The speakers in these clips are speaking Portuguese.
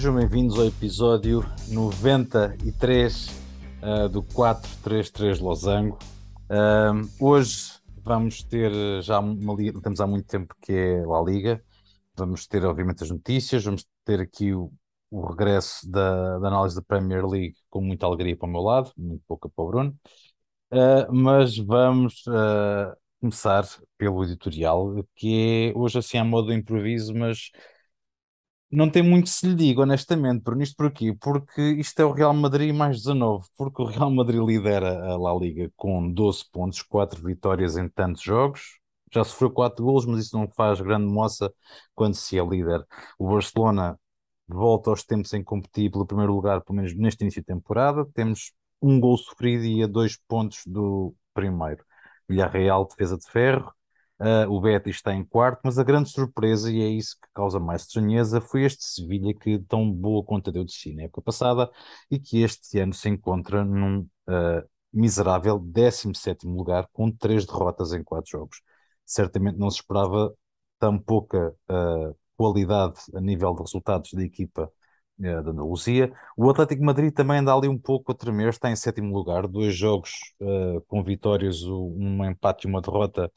Sejam bem-vindos ao episódio 93 uh, do 433 Losango. Uh, hoje vamos ter já uma liga, estamos há muito tempo que é a Liga. Vamos ter, obviamente, as notícias, vamos ter aqui o, o regresso da, da, análise da Premier League com muita alegria para o meu lado, muito pouca para o Bruno. Uh, mas vamos começar pelo editorial, que é hoje assim a modo de improviso, mas não tem muito se lhe diga, honestamente, por isto porquê? Porque isto é o Real Madrid mais 19, porque o Real Madrid lidera a La Liga com 12 pontos, 4 vitórias em tantos jogos, já sofreu 4 golos, mas isso não faz grande moça quando se é líder. O Barcelona volta aos tempos em competir pelo primeiro lugar, pelo menos neste início de temporada, temos um gol sofrido e a dois pontos do primeiro. Villarreal, defesa de ferro, Uh, o Betis está em quarto, mas a grande surpresa, e é isso que causa mais estranheza, foi este Sevilha que tão boa conta deu de si na época passada e que este ano se encontra num uh, miserável 17 lugar com três derrotas em quatro jogos. Certamente não se esperava tão pouca uh, qualidade a nível de resultados da equipa da Andaluzia. O Atlético Madrid também anda ali um pouco a tremer, está em sétimo lugar, dois jogos com vitórias, um empate e uma derrota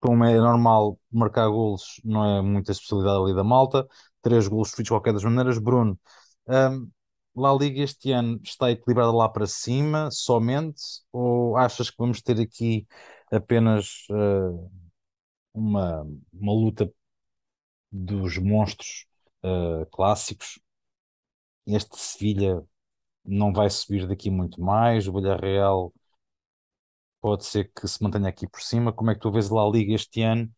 como é normal, marcar golos não é muita especialidade ali da malta. Três golos feitos de qualquer das maneiras. Bruno, um, La Liga este ano está equilibrada lá para cima somente? Ou achas que vamos ter aqui apenas uh, uma, uma luta dos monstros uh, clássicos? Este Sevilha não vai subir daqui muito mais. O Villarreal pode ser que se mantenha aqui por cima. Como é que tu vês lá a Liga este ano?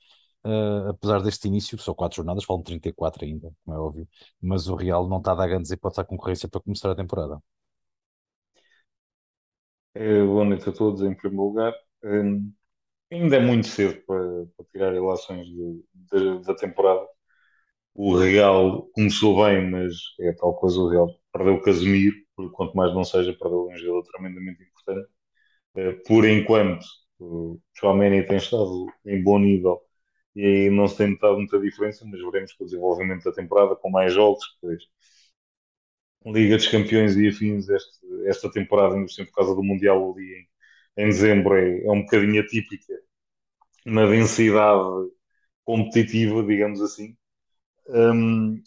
Uh, apesar deste início, são quatro jornadas, falam 34 ainda, como é óbvio, mas o Real não está a dar grandes hipóteses à concorrência para começar a temporada. É, boa noite a todos, em primeiro lugar. Um, ainda é muito cedo para, para tirar relações de, de, da temporada. O Real começou bem, mas é tal coisa: o Real perdeu o Casemiro, porque quanto mais não seja, perdeu um jogador tremendamente importante. Eh, por enquanto, o Chouameni tem estado em bom nível e aí não se tem notado muita diferença, mas veremos com o desenvolvimento da temporada, com mais jogos, depois Liga dos Campeões e afins, este, esta temporada, ainda por causa do Mundial ali em, em dezembro, é, é um bocadinho atípica na densidade competitiva, digamos assim. Um,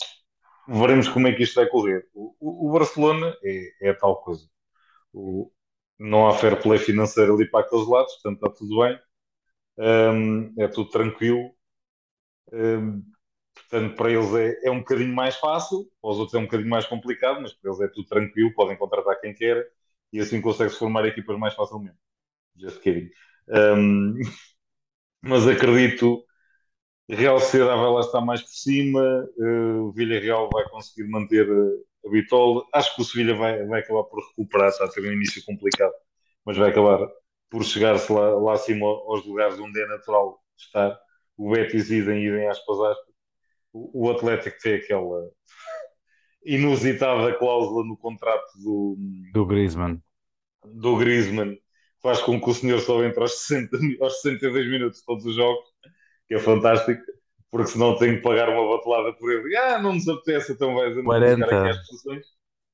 veremos como é que isto vai correr. O, o Barcelona é, é tal coisa. Não há fair play financeiro ali para aqueles lados, portanto está tudo bem, um, é tudo tranquilo. Um, portanto, para eles é, é um bocadinho mais fácil, para os outros é um bocadinho mais complicado, mas para eles é tudo tranquilo, podem contratar quem quer e assim consegue-se formar equipas mais facilmente. Just kidding. Um, mas acredito Real Sociedade vai lá estar mais por cima, uh, o Villarreal vai conseguir manter a Bitola. Acho que o Sevilha vai, vai acabar por recuperar, está a ter um início complicado, mas vai acabar por chegar-se lá, lá acima aos lugares onde é natural estar. O Betis idem, idem aspas, aspas. O, o Atlético tem aquela inusitada cláusula no contrato do, do Griezmann. Do Griezmann faz com que o senhor só entre aos, 60, aos 62 minutos de todos os jogos, que é fantástico porque senão tenho que pagar uma batelada por ele. Ah, não nos apetece, então vais a 40, aqui as posições.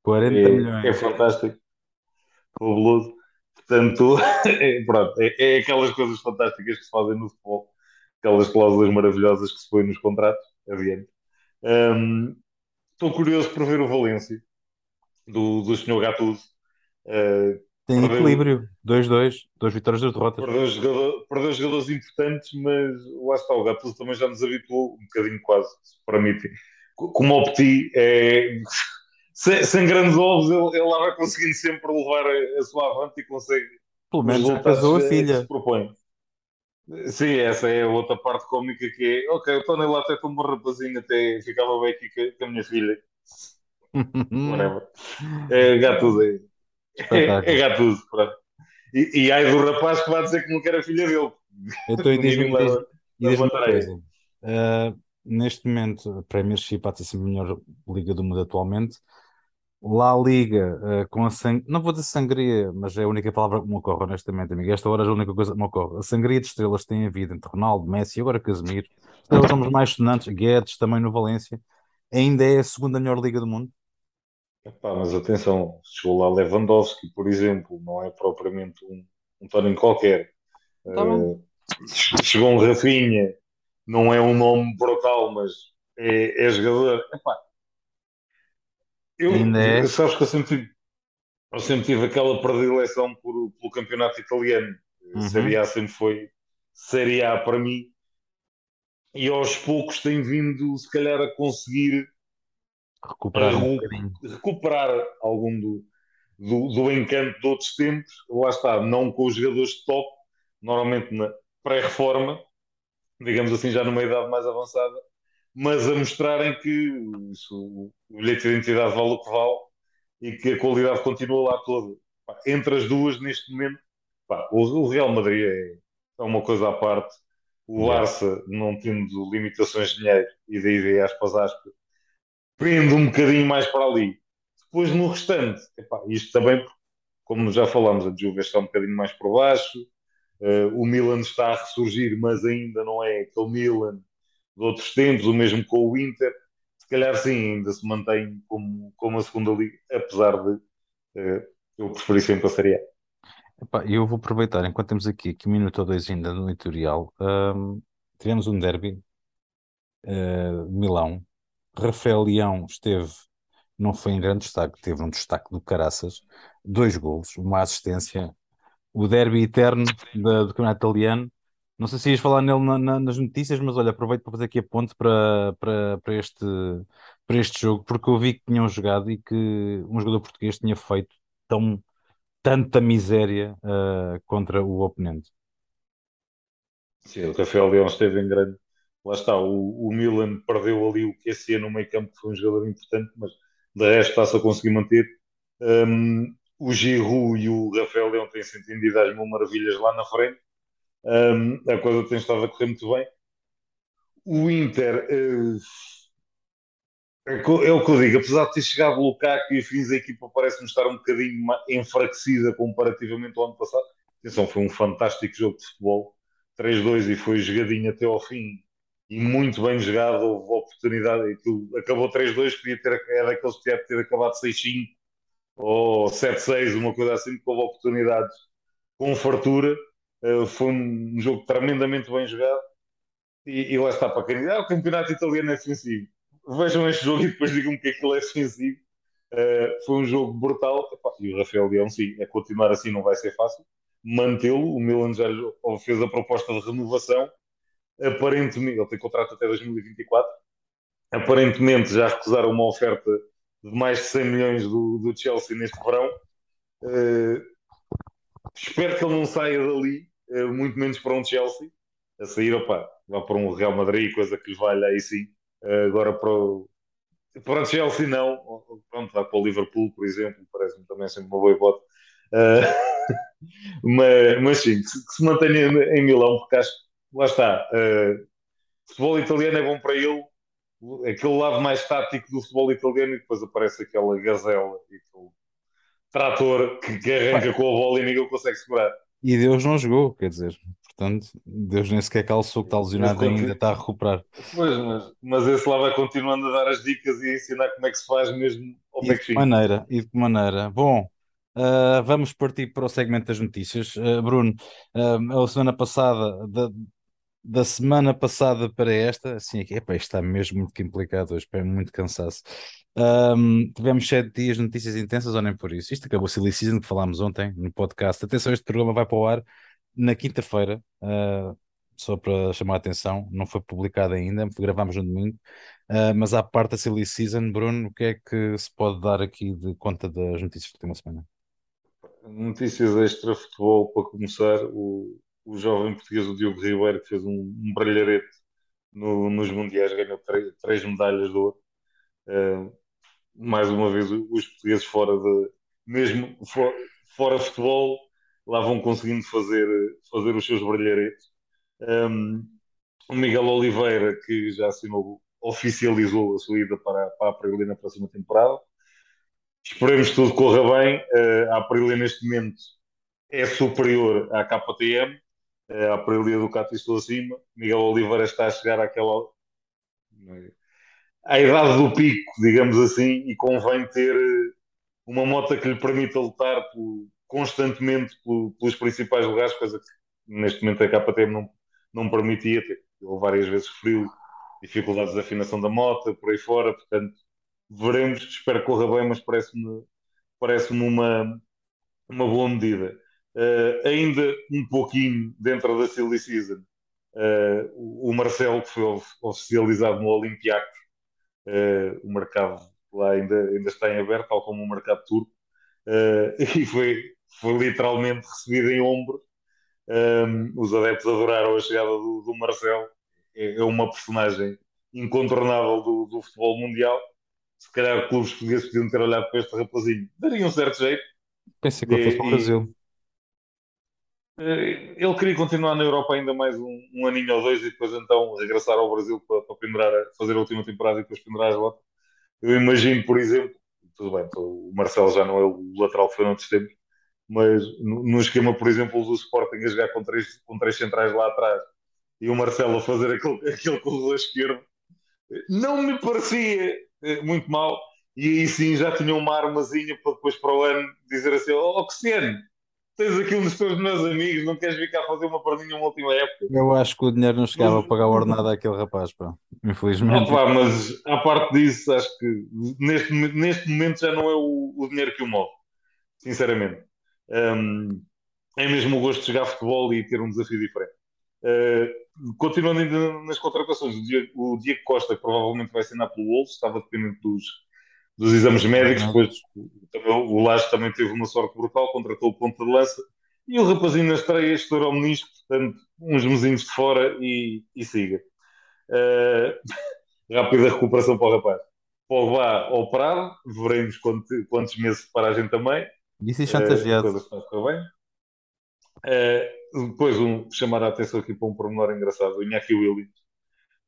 40 é, milhões. É fantástico. Fabuloso. Portanto, é, pronto, é, é, aquelas coisas fantásticas que se fazem no futebol, aquelas cláusulas maravilhosas que se põem nos contratos. Adiante. Um, estou curioso por ver o Valência do, do Sr. Gattuso. Uh, tem equilíbrio, 2-2, duas vitórias, duas derrotas. Perdeu, jogador, perdeu jogadores importantes, mas lá está, o Gattuso também já nos habituou, um bocadinho quase, se permitem. Como o Petit, é, sem, sem, grandes ovos, ele, ele, lá vai conseguindo sempre levar a, a sua avante e consegue. Pelo menos já casou a filha. Se propõe. Sim, essa é a outra parte cómica que é, ok, o Tony lá até foi um rapazinho, até ficava bem aqui com, a minha filha. Whatever. É, é é, é gatuso, pronto. E, e ai do rapaz que vai dizer que não quer a filha dele. Então, e diz-me diz, uma coisa. Uh, neste momento, a Premiership pode ser sempre a melhor liga do mundo atualmente. Lá a Liga, uh, com a sang... não vou dizer sangria, mas é a única palavra que me ocorre, honestamente, amigo. Esta hora é a única coisa que me ocorre. A sangria de estrelas tem havido entre Ronaldo, Messi e agora Casemiro. Estrelas somos mais sonantes, Guedes também no Valência. ainda é a segunda melhor liga do mundo? Epá, mas atenção, chegou lá Lewandowski, por exemplo, não é propriamente um, um Tony qualquer. Está bem. Uh, chegou um Rafinha, não é um nome brutal, mas é, é jogador. Epá, eu, Ainda é. sabes que eu sempre tive, eu sempre tive aquela predileção por, pelo campeonato italiano. Uhum. Série A sempre foi Série A para mim. E aos poucos tem vindo, se calhar, a conseguir Recuperar um a bocadinho. recuperar algum do, do, do encanto de outros tempos. Lá está, não com os jogadores de top, normalmente na pré-reforma, digamos assim, já numa idade mais avançada, mas a mostrarem que isso, o bilhete de identidade vale o que vale e que a qualidade continua lá toda. Entre as duas, neste momento, pá, o, Real Madrid é, é uma coisa à parte. O. Barça, não tendo limitações de dinheiro, e daí vem aspas, aspas, prende um bocadinho mais para ali. Depois no restante, epá, isto também, como já falámos, a Juve está um bocadinho mais por baixo, eh, o Milan está a ressurgir, mas ainda não é aquele Milan de outros tempos, o mesmo com o Inter. Se calhar sim, ainda se mantém como, como a segunda liga, apesar de eh, eu preferir sempre a Série A. Epá, eu vou aproveitar, enquanto temos aqui, aqui um minuto ou dois ainda no editorial, hum, tivemos um derby de Milão. Rafael Leão esteve, não foi em grande destaque, teve um destaque do caraças, dois golos, uma assistência, o derby eterno da- do campeonato italiano. Não sei se ias falar nele na- na- nas notícias, mas olha, aproveito para fazer aqui a ponte para, para, para este, para este jogo, porque eu vi que tinham jogado e que um jogador português tinha feito tão, tanta miséria eh, contra o oponente. Sim, o Rafael Leão esteve em grande. Lá está, o, o Milan perdeu ali o QC no meio campo, que foi um jogador importante, mas de resto está-se a conseguir manter. Um, o Giroud e o Rafael Leão têm-se entendido às mil maravilhas lá na frente. Um, a coisa tem estado a correr muito bem. O Inter, eh, é, o que eu digo, apesar de ter chegado o Lukaku e afins, a equipa parece-me estar um bocadinho enfraquecida comparativamente ao ano passado. Atenção, foi um fantástico jogo de futebol, 3-2 e foi jogadinho até ao fim e muito bem jogado, houve oportunidade, aquilo acabou 3-2, podia ter, é daqueles que ter acabado 6-5 ou 7-6, uma coisa assim, porque houve oportunidades com fartura, Eh, foi um jogo tremendamente bem jogado e, e lá está para quem diz, ah, o campeonato italiano é defensivo. Vejam este jogo e depois digam-me que aquilo é defensivo. Uh, foi um jogo brutal. E o Rafael Leão, sim, é continuar assim não vai ser fácil. Mantê-lo, o Milan já fez a proposta de renovação. Aparentemente, ele tem contrato até 2024. Aparentemente já recusaram uma oferta de mais de 100 milhões do, do Chelsea neste verão. Uh, espero que ele não saia dali, uh, muito menos para um Chelsea. A sair, opá, vá para um Real Madrid, coisa que lhe valha aí sim. Uh, agora para o, para o Chelsea não, pronto, vá para o Liverpool, por exemplo, parece-me também sempre uma boa hipótese. Mas, mas sim, que se, mantenha em Milão, porque acho lá está. Uh, futebol italiano é bom para ele, aquele lado mais tático do futebol italiano, e depois aparece aquela gazela e aquele trator que, que arranca com a bola e ninguém consegue segurar. E Deus não jogou, quer dizer, portanto, Deus nem sequer calçou que está lesionado Esse ainda, está a recuperar. Pois, mas, mas esse lá vai continuando a dar as dicas e a ensinar como é que se faz mesmo ao E pé de que maneira, e de que maneira. Bom, ah, vamos partir para o segmento das notícias. Ah, Bruno, ah, a semana passada, da, da semana passada para esta, assim, isto está mesmo muito complicado hoje, é muito cansaço. Ahm, tivemos sete dias de notícias intensas, ou nem por isso. Isto acabou a Silly Season que falámos ontem no podcast. Atenção, este programa vai para o ar na quinta-feira, ah, só para chamar a atenção, não foi publicado ainda, gravámos no domingo. Uh, mas à parte da Silly Season, Bruno, o que é que se pode dar aqui de conta das notícias da última semana? Notícias extra futebol para começar. O, o jovem português, o Diogo Ribeiro, que fez um, um brilharete no- nos Mundiais, ganhou três, medalhas de ouro. Uh, mais uma vez, os portugueses fora de, mesmo fo- fora futebol, lá vão conseguindo fazer, fazer os seus brilharetes. Um, o Miguel Oliveira, que já assinou, oficializou a sua ida para, para a Aprilia na próxima temporada. Esperemos que tudo corra bem. Uh, a Aprilia, neste momento, é superior à KTM. Uh, a Aprilia Ducati estou acima. Miguel Oliveira está a chegar àquela. à idade do pico, digamos assim, e convém ter eh, uma moto que lhe permita lutar por, constantemente por, pelos principais lugares, coisa que neste momento a KTM não, não permitia, ter várias vezes frio, dificuldades de afinação da moto, por aí fora, portanto, veremos, espero que corra bem, mas parece-me parece uma, uma boa medida. Uh, ainda um pouquinho dentro da Silly Season, uh, o Marcelo, que foi oficializado no Olympiacos, uh, o mercado lá ainda, ainda está em aberto, tal como o mercado turco, e foi, foi literalmente recebido em ombros. Um, os adeptos adoraram a chegada do, do Marcelo, é, é, uma personagem incontornável do, do futebol mundial. Se calhar clubes portugueses podiam ter olhado para este rapazinho, daria um certo jeito. Pensei que ele fosse para o Brasil. Eh, ele queria continuar na Europa ainda mais um, um aninho ou dois e depois então regressar ao Brasil para, para pendurar, fazer a última temporada e depois pendurar as botas. Eu imagino, por exemplo, tudo bem, então, o Marcelo já não é o lateral que foi noutros tempos, mas no, esquema, por exemplo, do Sporting a jogar com três, com três centrais lá atrás e o Marcelo a fazer aquele, aquele corredor esquerdo, não me parecia eh, muito mal. E aí sim já tinha uma armazinha para depois para o ano dizer assim: Ó oh, Cristiano, tens aqui um dos teus meus amigos, não queres vir cá fazer uma perninha uma última época? Eu acho que o dinheiro não chegava a pagar a ordenada àquele rapaz, pá. Infelizmente. pá, mas à parte disso, acho que neste, neste momento já não é o, o dinheiro que o move, sinceramente. Um, é mesmo o gosto de jogar futebol e ter um desafio diferente. Uh, continuando ainda nas contratações, o Diego, o Diego, Costa, que provavelmente vai assinar pelo Wolves, estava dependente dos, dos exames médicos, depois também, o Laje também teve uma sorte brutal, contratou o ponto de lança, e o rapazinho na estreia estourou o menisco, portanto, uns mesinhos de fora e, e siga. Uh, rápida recuperação para o rapaz. Pogba operado, veremos quantos, quantos meses de paragem também. Disse chantageado. Uh, coisas bem. Uh, depois, um, chamar a atenção aqui para um pormenor engraçado: o Iñaki Williams,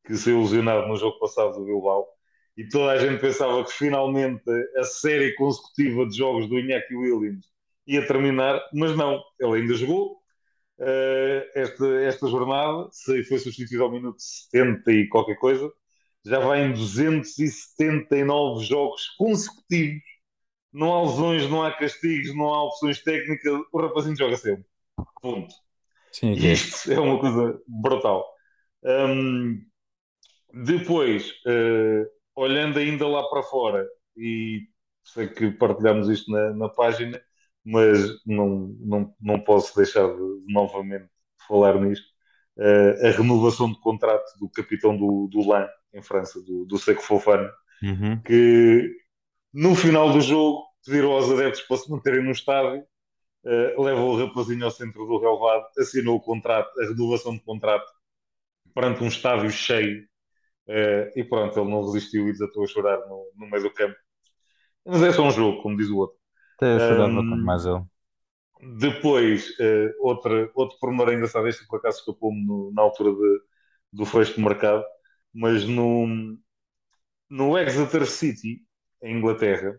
que se ilusionado no jogo passado do Bilbao, e toda a gente pensava que finalmente a série consecutiva de jogos do Iñaki Williams ia terminar, mas não, ele ainda jogou. Uh, esta, esta jornada se foi substituído ao minuto 70 e qualquer coisa, já vai em 279 jogos consecutivos. Não há lesões, não há castigos, não há opções técnicas. O rapazinho joga sempre. Ponto. Sim, e isto é uma coisa brutal. Um, depois, uh, olhando ainda lá para fora, e sei que partilhamos isto na, na página, mas não, não, não posso deixar de, de novamente falar nisto. Uh, a renovação de contrato do capitão do, do LAN em França, do, do Seco Fofana, uhum. que no final do jogo pediram aos adeptos para se manterem no estádio uh, leva o rapazinho ao centro do relvado, assinou o contrato, a renovação de contrato perante um estádio cheio uh, e pronto, ele não resistiu e desatou a chorar no, no meio do campo. Mas é só um jogo, como diz o outro. Até a chorar um, mais ele. Depois, uh, outra, outro pormenor engraçado, este por acaso escapou-me na altura de, do fecho do mercado, mas no, no Exeter City, em Inglaterra,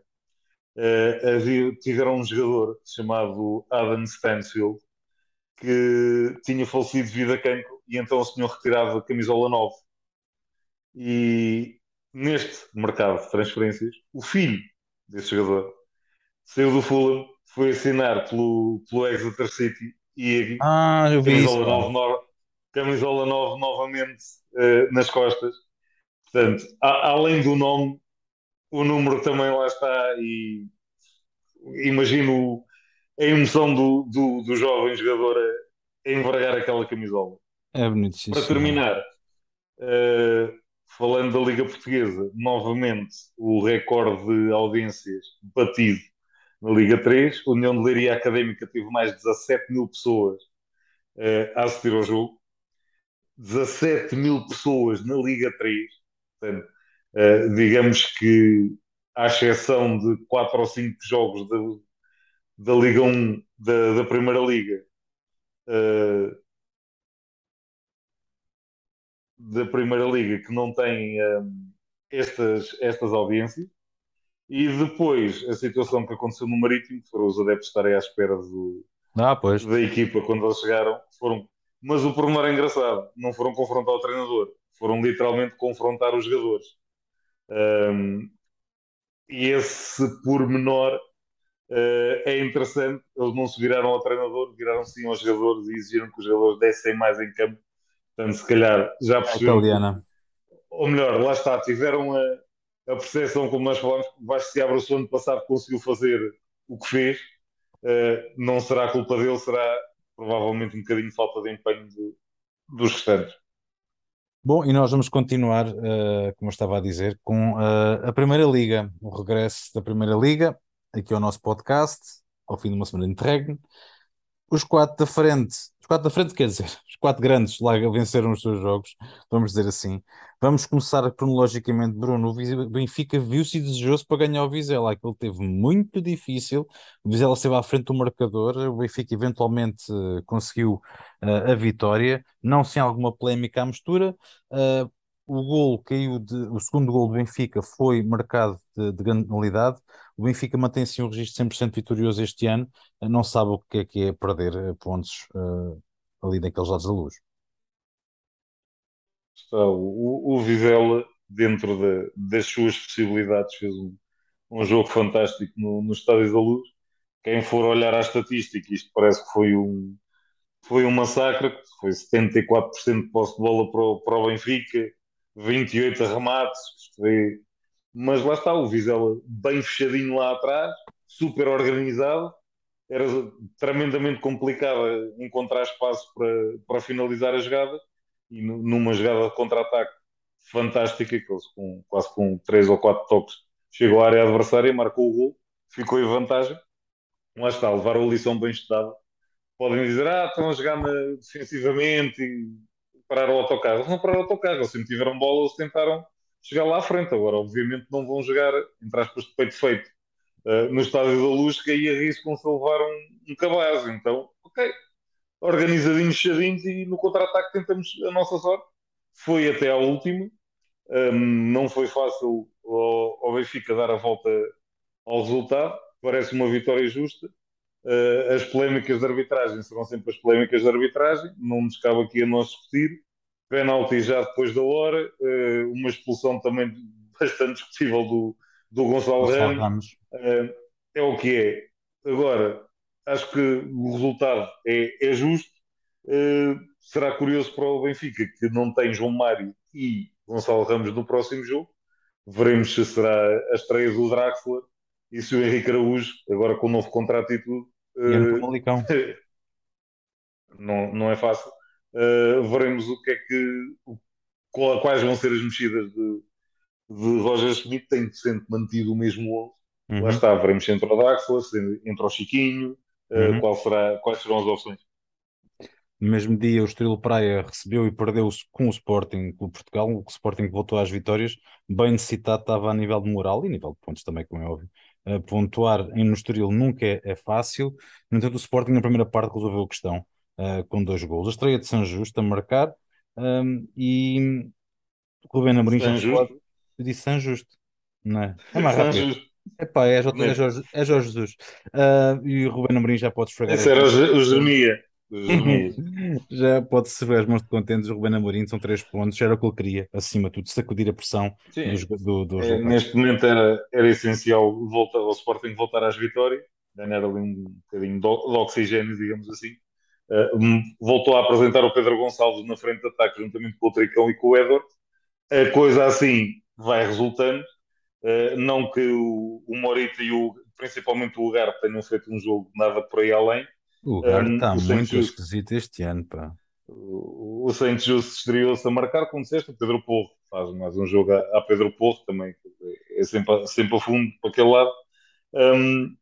uh, havia, tiveram um jogador chamado Adam Stansfield que tinha falecido devido a cancro e então o senhor retirava a camisola 9. E neste mercado de transferências, o filho desse jogador saiu do Fulham, foi assinar pelo, pelo Exeter City e ah, eu vi camisola, isso, 9, no, camisola 9 novamente uh, nas costas. Portanto, a, além do nome, o número também lá está e imagino a emoção do, do, do jovem jogador a, a envergar aquela camisola. É bonito, Para terminar, uh, falando da Liga Portuguesa, novamente o recorde de audiências batido na Liga 3. A União de Leiria Académica teve mais de 17 mil pessoas uh, a assistir ao jogo. 17 mil pessoas na Liga 3. Portanto, Uh, digamos que, à exceção de 4 ou 5 jogos da, da Liga 1, da, da Primeira Liga, uh, da Primeira Liga, que não tem um, estas, estas audiências, e depois a situação que aconteceu no Marítimo, que foram os adeptos estarem à espera do, ah, da equipa quando eles chegaram, foram. Mas o pormenor é engraçado, não foram confrontar o treinador, foram literalmente confrontar os jogadores Um, e esse pormenor uh, é interessante. Eles não se viraram ao treinador, viraram sim aos jogadores e exigiram que os jogadores dessem mais em campo. Portanto, se calhar já perceberam. Italiana. Ou melhor, lá está, tiveram a, a percepção, como nós falamos, Vasco se abre o ano passado conseguiu fazer o que fez. Uh, não será culpa dele, será provavelmente um bocadinho de falta de empenho de, dos restantes. Bom, e nós vamos continuar, uh, como eu estava a dizer, com uh, a Primeira Liga, o regresso da Primeira Liga, aqui ao nosso podcast, ao fim de uma semana de interregno. Os quatro da frente, os quatro da frente quer dizer, os quatro grandes lá venceram os seus jogos, vamos dizer assim. Vamos começar cronologicamente, Bruno. O Benfica viu-se desejoso para ganhar o Vizela. Aquilo teve muito difícil. O Vizela esteve à frente do marcador. O Benfica eventualmente uh, conseguiu uh, a vitória, não sem alguma polémica à mistura. Uh, o gol caiu de, o segundo gol do Benfica foi marcado de, de grande penalidade. O Benfica mantém-se um registro 100% vitorioso este ano. Não sabe o que é que é perder pontos ali naqueles lados da luz está o, o Vizela, dentro de, das suas possibilidades, fez um, um jogo fantástico no, no Estádio da Luz. Quem for olhar à estatística, isto parece que foi um, foi um massacre, foi 74% de posse de bola para o, para o Benfica, 28 remates, foi... mas lá está o Vizela bem fechadinho lá atrás, super organizado, era tremendamente complicado encontrar espaço para, para finalizar a jogada e numa jogada de contra-ataque fantástica, que eles com, quase com 3 ou 4 toques chegou à área adversária, marcou o gol, ficou em vantagem. Lá está, levaram a lição bem estudada. Podem dizer, ah, estão a jogar defensivamente e parar o autocarro. Eles não pararam o autocarro, eles sempre tiveram bola, eles tentaram chegar lá à frente. Agora, obviamente, não vão jogar, entre aspas, de peito feito uh, no estádio da que aí arriscam-se a levar um, um cabaz. Então, ok, organizadinhos, fechadinhos e no contra-ataque tentamos a nossa sorte. Foi até à última. Um, não foi fácil ao, ao, Benfica dar a volta ao resultado. Parece uma vitória justa. Uh, as polémicas de arbitragem serão sempre as polémicas de arbitragem. Não nos cabe aqui a nós discutir. Penalti já depois da hora. Uh, uma expulsão também bastante discutível do, do Gonçalo Ramos. Uh, é o que é. Agora, acho que o resultado é, é justo. Será curioso para o Benfica que não tem João Mário e Gonçalo Ramos no próximo jogo. Veremos se será a estreia do Draxler e se o Henrique Araújo, agora com o novo contrato e tudo. Uh, não, não é fácil. Uh, veremos o que é que. quais vão ser as mexidas de, de Roger Schmidt. Tem sempre mantido o mesmo 11. Uhum. Lá está, veremos se entra o Draxler, se entra o Chiquinho, eh, uhum. qual será, quais serão as opções. No mesmo dia, o Estrela Praia recebeu e perdeu com o Sporting Clube Portugal. O Sporting voltou às vitórias. Bem necessitado estava a nível de moral e nível de pontos também, como é óbvio. Pontuar em, Estoril nunca é, é, fácil. No entanto, o Sporting na primeira parte resolveu a questão uh, com dois gols. A estreia de São Justo a marcar um, e Rubén Amorim já pode... Eu disse São Justo, não é? É mais rápido. Epá, é, J, é, Jorge, é Jorge Jesus. Uh, e o Ruben Amorim já pode esfregar. Esse era o Jeremia. já pode-se ver as mãos de contentes. O Ruben Amorim são três pontos. Era o que ele queria, acima de tudo, sacudir a pressão do, do, é, Neste momento era, era essencial voltar, o Sporting voltar às vitórias, ganhar ali um bocadinho de, oxigênio, digamos assim. Uh, voltou a apresentar o Pedro Gonçalves na frente de ataque, juntamente com o Tricão e com o Edward. A coisa assim vai resultando Uh, não que o, o Morita e o, principalmente o Lugar tenham feito um jogo nada por aí além. O Lugar está um, muito esquisito este ano, pá. O, o Santos Justo estreou-se a marcar, como disseste, o Pedro Porro faz mais um jogo a, a Pedro Porro também, é sempre, sempre a fundo para aquele lado. Um,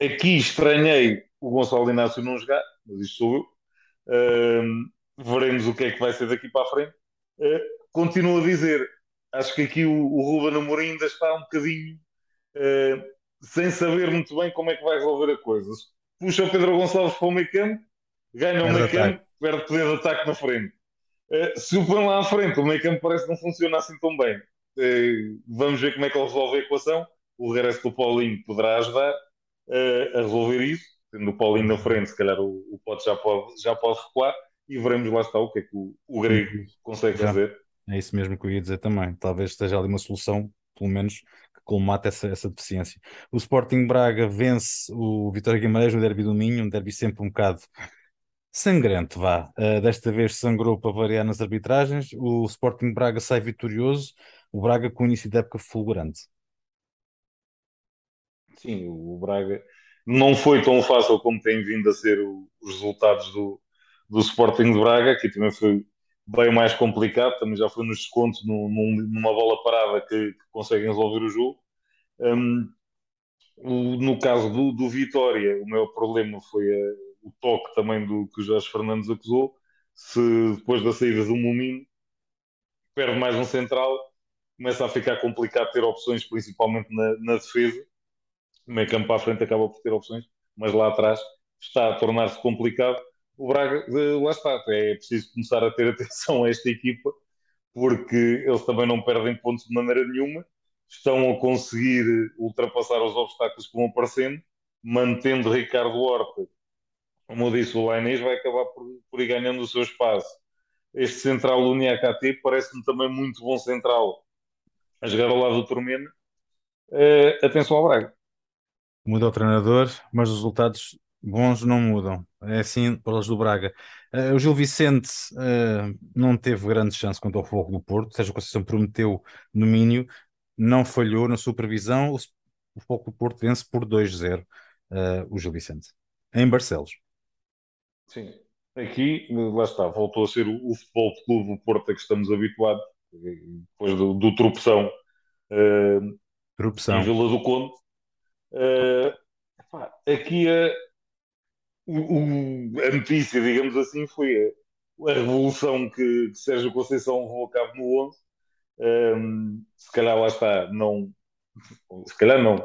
aqui estranhei o Gonçalo Inácio não jogar, mas isto sou eu. Um, veremos o que é que vai ser daqui para a frente. Uh, continuo a dizer, acho que aqui o, o Ruben Amorim ainda está um bocadinho uh, sem saber muito bem como é que vai resolver a coisa. Puxa o Pedro Gonçalves para o meio campo, ganha o meio campo, perde poder de ataque na frente. Uh, se o põe lá à frente, o meio campo parece que não funciona assim tão bem. Uh, vamos ver como é que ele resolve a equação. O regresso do Paulinho poderá ajudar a resolver isso. Tendo o Paulinho na frente, se calhar o, o Pote já pode, já pode recuar e veremos lá está o que é que o, o Grego consegue já, fazer É isso mesmo que eu ia dizer também. Talvez esteja ali uma solução, pelo menos, que colmate essa, essa deficiência. O Sporting Braga vence o Vitória Guimarães no Derby do Minho, um derby sempre um bocado sangrento, vá. Uh, desta vez sangrou para variar nas arbitragens. O Sporting Braga sai vitorioso, o Braga com início da época fulgurante. Sim, o Braga não foi tão fácil como tem vindo a ser o, os resultados do, do Sporting de Braga, que também foi bem mais complicado, também já foi nos descontos num, numa bola parada que, que conseguem resolver o jogo. Um, o, no caso do, do Vitória, o meu problema foi a, o toque também do que o Jorge Fernandes acusou. Se depois da saída do Mumino perde mais um central, começa a ficar complicado ter opções, principalmente na, na defesa. O meio campo à frente acaba por ter opções, mas lá atrás está a tornar-se complicado. O Braga, lá está, é preciso começar a ter atenção a esta equipa, porque eles também não perdem pontos de maneira nenhuma, estão a conseguir ultrapassar os obstáculos que vão aparecendo, mantendo Ricardo Horta, como disse, o Lainês vai acabar por, por ir ganhando o seu espaço. Este central Uniacati parece-me também muito bom central a jogar ao lado do Turmena. Uh, atenção ao Braga. Muda o treinador, mas os resultados bons não mudam. É assim para os do Braga. Uh, o Gil Vicente uh, não teve grande chance contra o Fogo do Porto, seja, a Conceição prometeu no mínimo, não falhou na supervisão. O, o Fogo do Porto vence por 2-0 uh, o Gil Vicente, em Barcelos. Sim, aqui, lá está, voltou a ser o, o futebol de clube do Porto a que estamos habituados, depois do, do tropeção, tropeção. em Vila do Conde. aqui a o, a notícia, digamos assim, foi a, a revolução que, que, Sérgio Conceição levou a cabo no 11. Um, se calhar lá está, não, se calhar não,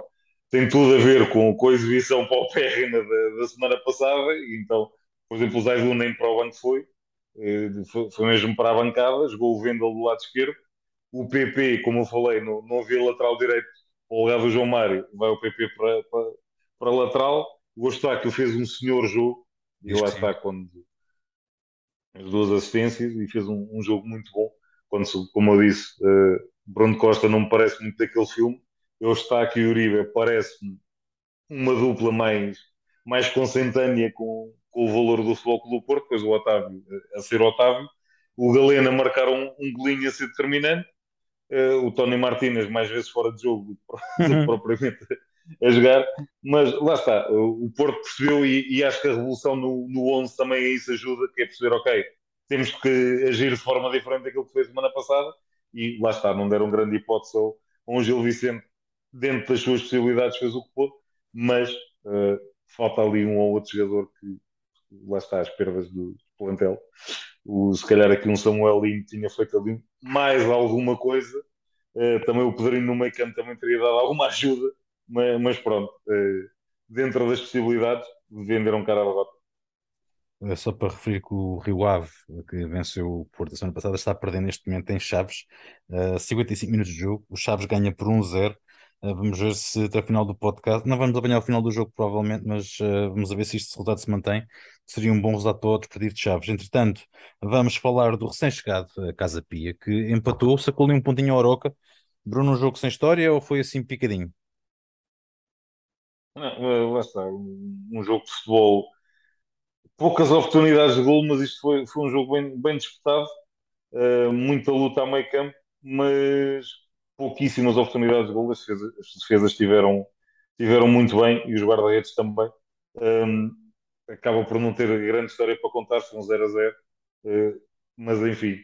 tem tudo a ver com, com a exibição paupérrima da, da semana passada. Então, por exemplo, o Zaidu nem para o banco foi, eh, foi, foi, mesmo para a bancada, jogou o Vendel do lado esquerdo. O PP, como eu falei, não, havia lateral direito o lugar do João Mário, vai o PP para, para, para lateral o Eustáquio fez um senhor jogo, e lá está quando as duas assistências, e fez um, um jogo muito bom. Quando, como eu disse, uh, Bruno Costa não me parece muito daquele filme. Eustáquio e Uribe parece-me uma dupla mais, mais consentânea com, com o valor do Futebol do Porto, depois o Otávio eh, a ser Otávio, o Galena marcar um, um golinho a ser determinante, uh, o Tony Martínez mais vezes fora de jogo do que uhum. propriamente a jogar, mas lá está, o Porto percebeu e, e acho que a revolução no, no 11 também a isso ajuda, que é perceber, ok, temos que agir de forma diferente daquilo que fez semana passada e lá está, não deram grande hipótese ao, um Gil Vicente dentro das suas possibilidades fez o que pôde, mas uh, falta ali um ou outro jogador que lá está as perdas do plantel. O, se calhar aqui um Samuel Lino tinha feito ali mais alguma coisa. Uh, também o Pedrinho no meio campo também teria dado alguma ajuda mas, mas pronto, eh, dentro das possibilidades, venderam cara a barata. É só para referir que o Rio Ave, que venceu o Porto a semana passada, está a perder neste momento em Chaves, uh, 55 minutos de jogo. O Chaves ganha por 1-0. Uh, vamos ver se até o final do podcast, não vamos apanhar o final do jogo provavelmente, mas uh, vamos ver se este resultado se mantém. Seria um bom resultado para o Desportivo de Chaves. Entretanto, vamos falar do recém-chegado, Casa Pia, que empatou, sacou ali um pontinho a Oroca. Bruno, um jogo sem história ou foi assim picadinho? Não, lá está, um, jogo de futebol, poucas oportunidades de gol, mas isto foi, foi um jogo bem, bem disputado, uh, muita luta a meio campo, mas pouquíssimas oportunidades de gol. As defesas, as defesas tiveram, tiveram muito bem e os guarda-redes também. Um, acaba por não ter grande história para contar, foi um 0 a 0, uh, mas enfim,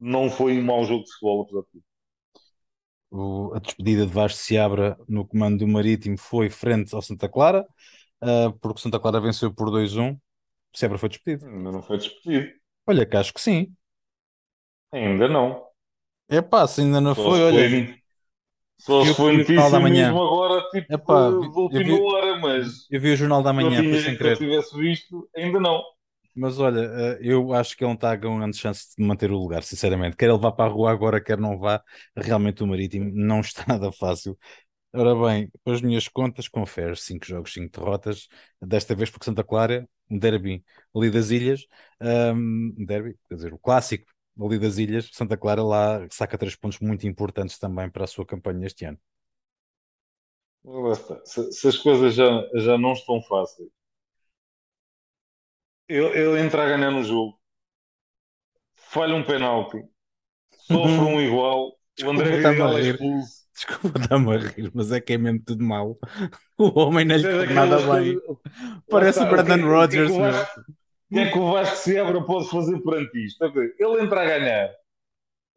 não foi um mau jogo de futebol, apesar de tudo o, a despedida de Vasco Seabra no comando do Marítimo foi frente ao Santa Clara, uh, porque Santa Clara venceu por 2-1. Seabra foi despedido. Ainda não foi despedido. Olha, que acho que sim. Ainda não. É pá, se ainda não Só foi, se olha. Foi, só se foi notícia mesmo agora, tipo, Epá, de última vi, hora, mas eu vi o Jornal da Manhã, se foi sem eu querer. tivesse visto, ainda não. Mas olha, eh, eu acho que ele não está com grande chance de manter o lugar, sinceramente. Quer ele vá para a rua agora, quer não vá, realmente o Marítimo não está nada fácil. Ora bem, as minhas contas, confere 5 jogos, 5 derrotas, desta vez porque Santa Clara, um derby ali das ilhas, um derby, quer dizer, o clássico ali das ilhas, Santa Clara lá saca três pontos muito importantes também para a sua campanha este ano. Se, se, as coisas já, já não estão fáceis, ele, ele entra a ganhar no jogo, falha um penalti, sofre um igual, o André Vidal é expulso. Desculpa, está-me a rir, mas é que é mesmo tudo mal. O homem não lhe faz nada bem. Parece o Brandon Rodgers. O que é que o Vasco se abra pode fazer perante isto? Ele entra a ganhar,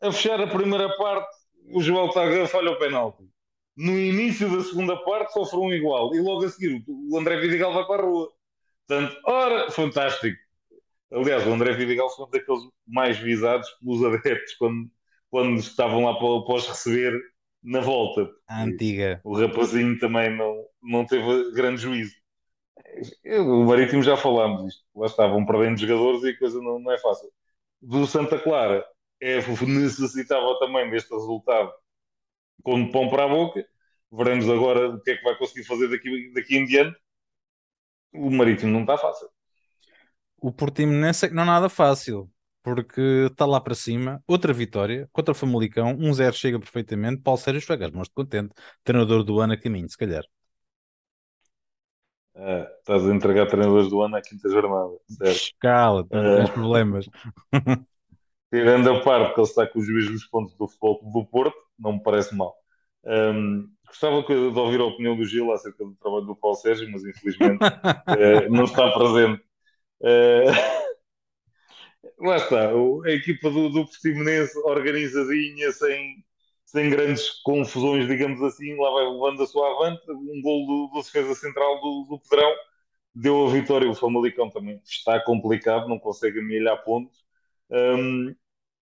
a fechar a primeira parte, o João Taga falha o penalti. No início da segunda parte sofre um igual e logo a seguir o André Vidigal vai para a rua. Portanto, ora, fantástico. Aliás, o André Vidigal foi um daqueles mais visados pelos adeptos quando, quando estavam lá para, os receber na volta. A antiga. O rapazinho também não, não teve grande juízo. O Marítimo já falámos isto. Lá estavam perdendo jogadores e a coisa não, não é fácil. Do Santa Clara é, necessitava também deste resultado com pão para a boca. Veremos agora o que é que vai conseguir fazer daqui, daqui em diante. O Marítimo não está fácil. O Portimonense é que não é nada fácil, porque está lá para cima. Outra vitória contra o Famalicão. 1-0 chega perfeitamente. Paulo Sérgio Fagas, muito contente. Treinador do ano a caminho, se calhar. É, estás a entregar treinadores do ano à quinta jornada. Certo? Cala, não tens é. problemas. Tirando a parte que ele está com os mesmos pontos do futebol do Porto, não me parece mal. Um, gostava de ouvir a opinião do Gil acerca do trabalho do Paulo Sérgio, mas infelizmente uh, não está presente. Uh, lá está, a equipa do, do Portimonense organizadinha, sem, sem grandes confusões, digamos assim, lá vai levando a sua avante, um gol do, do defesa central do, do Pedrão, deu a vitória, o Famalicão também está complicado, não consegue amelhar pontos. Um,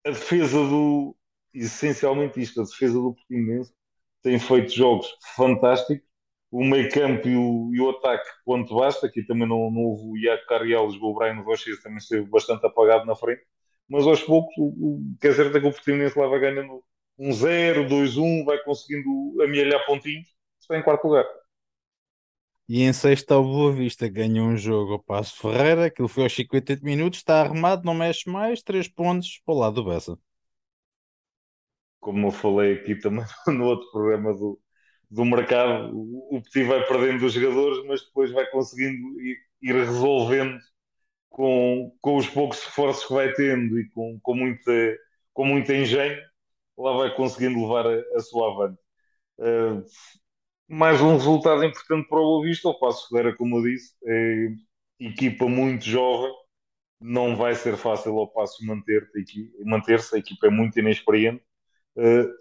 a defesa do, essencialmente isto, a defesa do Portimonense tem feito jogos fantásticos, o meio campo e o, e o ataque quanto basta, aqui também não, não houve o Iaco Carriel, o Brian Roches também esteve bastante apagado na frente, mas aos poucos o, o que é certo é que o Portimonense lá vai ganhando um 0, 2, 1, vai conseguindo amealhar pontinhos, está em quarto lugar. E em sexta ao Boa Vista ganhou um jogo ao Passo Ferreira, aquilo foi aos 58 minutos, está arrumado, não mexe mais, 3 pontos para o lado do Bessa. Como eu falei aqui também no outro programa do, do mercado, o Petit vai perdendo os jogadores, mas depois vai conseguindo ir, ir resolvendo com, com os poucos esforços que vai tendo e com, com, muita, com muito engenho lá vai conseguindo levar a, a sua avante. Uh, mais um resultado importante para o Boa Vista, o Passo Ferreira, como eu disse, é equipa muito jovem, não vai ser fácil ao Passo manter-se, manter a equipa é muito inexperiente,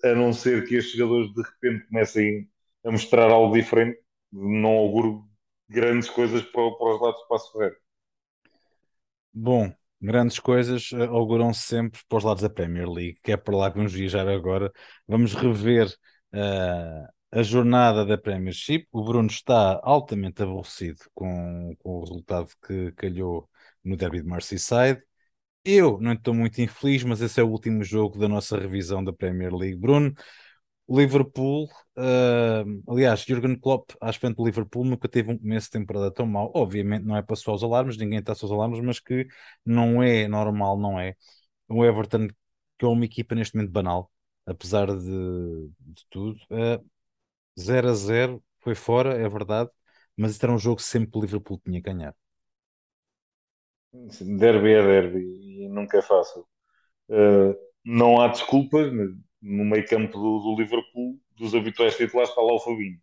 a não ser que estes jogadores de repente comecem a mostrar algo diferente, não auguro grandes coisas para, para os lados do Passo Ferreira. Bom, grandes coisas uh, auguram-se sempre para os lados da Premier League, que é para lá que vamos viajar agora. Vamos rever uh, a jornada da Premiership. O Bruno está altamente aborrecido com, com o resultado que calhou no Derby de Merseyside. Eu não estou muito infeliz, mas esse é o último jogo da nossa revisão da Premier League. Bruno, Liverpool, uh, aliás, Jurgen Klopp, à frente do Liverpool, nunca teve um começo de temporada tão mau. Obviamente não é para só os alarmes, ninguém está só os alarmes, mas que não é normal, não é. O Everton, que é uma equipa neste momento banal, apesar de, de tudo, uh, 0 a 0 foi fora, é verdade, mas este era um jogo que sempre o Liverpool tinha que ganhar. Derby é derby nunca é fácil. Uh, não há desculpas, no meio campo do, do, Liverpool, dos habituais titulares, está lá o Fabinho.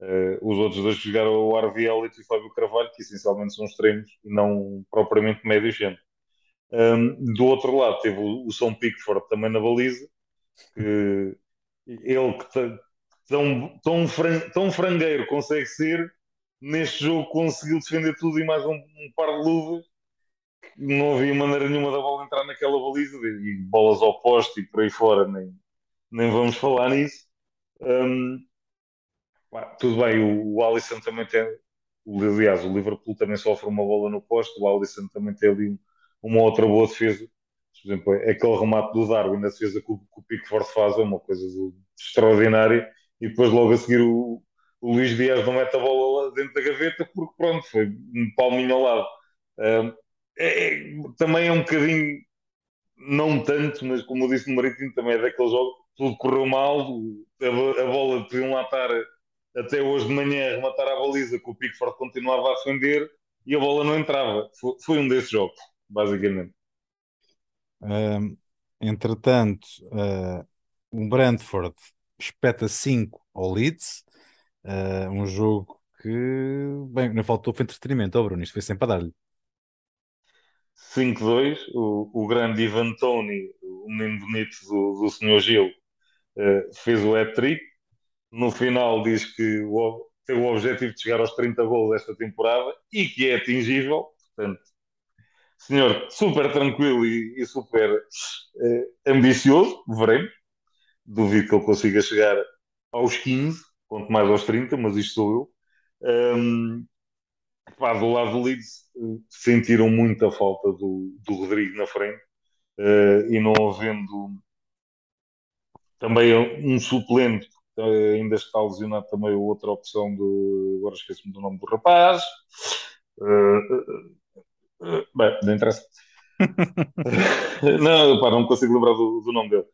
Uh, os outros dois que jogaram o Harvey Elliott e o Fábio Carvalho, que essencialmente são extremos e não propriamente médio gente. Um, do outro lado, teve o, o São Pickford também na baliza, que ele que tão, tão, fran, tão frangueiro consegue ser, neste jogo conseguiu defender tudo e mais um, um par de luvas. Não havia maneira nenhuma da bola entrar naquela baliza e bolas ao poste e por aí fora, nem, nem vamos falar nisso. Um, tudo bem, o, o Alisson também tem. Aliás, o Liverpool também sofre uma bola no poste, o Alisson também tem ali uma outra boa defesa. Por exemplo, aquele remate do Darwin na defesa que o, que Pickford faz é uma coisa extraordinária e depois logo a seguir o, o Luís Dias não mete a bola dentro da gaveta porque pronto, foi um palminho ao lado. é, é, também é um bocadinho não tanto, mas como eu disse no Marítimo, também é daquele jogo, tudo correu mal, a, a bola podiam lá estar até hoje de manhã a rematar a baliza, que o Pickford continuava a defender e a bola não entrava. Foi, foi um desses jogos, basicamente. Um, entretanto, uh, o Brentford espeta 5 ao Leeds, uh, um jogo que, bem, não faltou foi entretenimento, oh Bruno, isto foi sempre a dar-lhe. 5-2, o, o grande Ivan Tony, o menino bonito do, do Sr. Gil, uh, fez o hat-trick. No final diz que o, tem o objetivo de chegar aos 30 gols esta temporada e que é atingível. Portanto, senhor super tranquilo e, e super uh, ambicioso, veremos. Duvido que ele consiga chegar aos 15, quanto mais aos 30, mas isto sou eu. Um, pá, do lado do Leeds sentiram muita falta do, do Rodrigo na frente uh, e não havendo também um suplente, uh, ainda está lesionado também a outra opção do. Agora esqueço-me do nome do rapaz. Uh, bem, não interessa. não, pá, não consigo lembrar do, do nome dele.